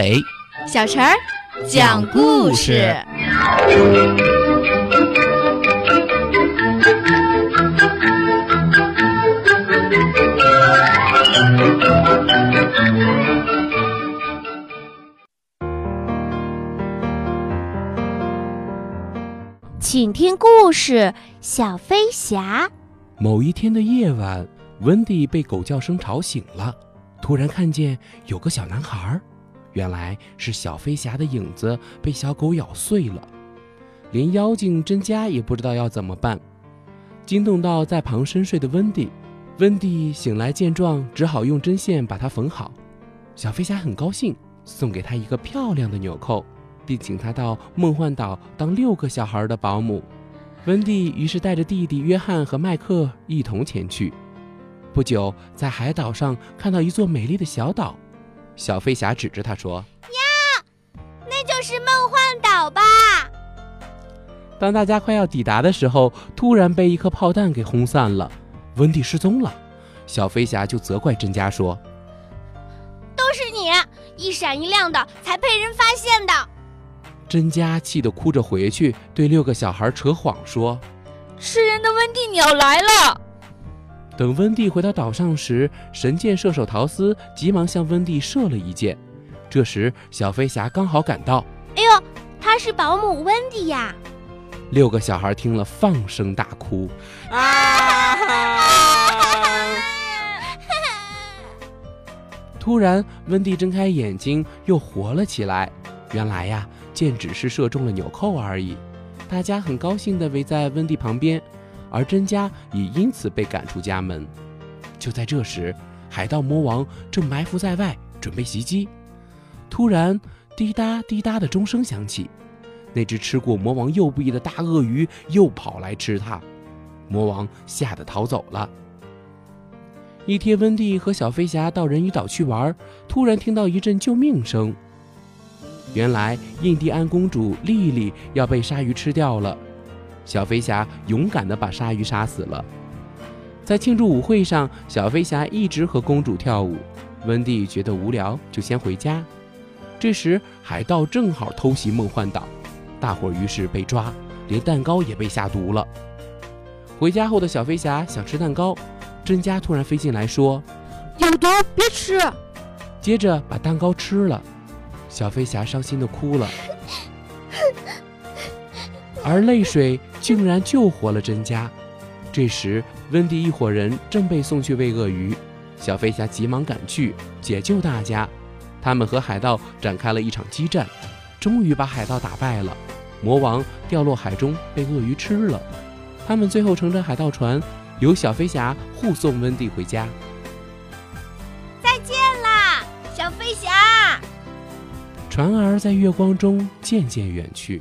阿伟、小陈儿讲故事。请听故事《小飞侠》。某一天的夜晚，温蒂被狗叫声吵醒了，突然看见有个小男孩，原来是小飞侠的影子被小狗咬碎了。连妖精甄佳也不知道要怎么办，惊动到在旁深睡的温蒂。温蒂醒来见状，只好用针线把它缝好。小飞侠很高兴，送给他一个漂亮的纽扣。并请他到梦幻岛当六个小孩的保姆。温蒂于是带着弟弟约翰和麦克一同前去。不久，在海岛上看到一座美丽的小岛，小飞侠指着他说：“呀，那就是梦幻岛吧？”当大家快要抵达的时候，突然被一颗炮弹给轰散了，温蒂失踪了。小飞侠就责怪甄佳说：“都是你，一闪一亮的，才被人发现的。”甄佳气得哭着回去，对六个小孩扯谎说：“吃人的温蒂鸟来了。”等温蒂回到岛上时，神箭射手陶斯急忙向温蒂射了一箭。这时，小飞侠刚好赶到。“哎呦，她是保姆温蒂呀！”六个小孩听了，放声大哭。啊！突然，温蒂睁开眼睛，又活了起来。原来呀。箭只是射中了纽扣而已，大家很高兴地围在温蒂旁边，而甄家也因此被赶出家门。就在这时，海盗魔王正埋伏在外，准备袭击。突然，滴答滴答的钟声响起，那只吃过魔王右臂的大鳄鱼又跑来吃它，魔王吓得逃走了。一天，温蒂和小飞侠到人鱼岛去玩，突然听到一阵救命声。原来印第安公主莉莉要被鲨鱼吃掉了，小飞侠勇敢地把鲨鱼杀死了。在庆祝舞会上，小飞侠一直和公主跳舞。温蒂觉得无聊，就先回家。这时海盗正好偷袭梦幻岛，大伙于是被抓，连蛋糕也被下毒了。回家后的小飞侠想吃蛋糕，甄佳突然飞进来说：“有毒，别吃。”接着把蛋糕吃了。小飞侠伤心地哭了，而泪水竟然救活了甄佳。这时，温蒂一伙人正被送去喂鳄鱼，小飞侠急忙赶去解救大家。他们和海盗展开了一场激战，终于把海盗打败了。魔王掉落海中，被鳄鱼吃了。他们最后乘着海盗船，由小飞侠护送温蒂回家。再见啦，小飞侠！船儿在月光中渐渐远去。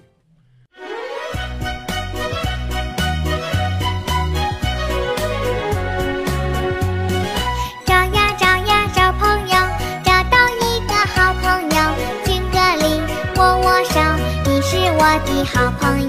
我的好朋友。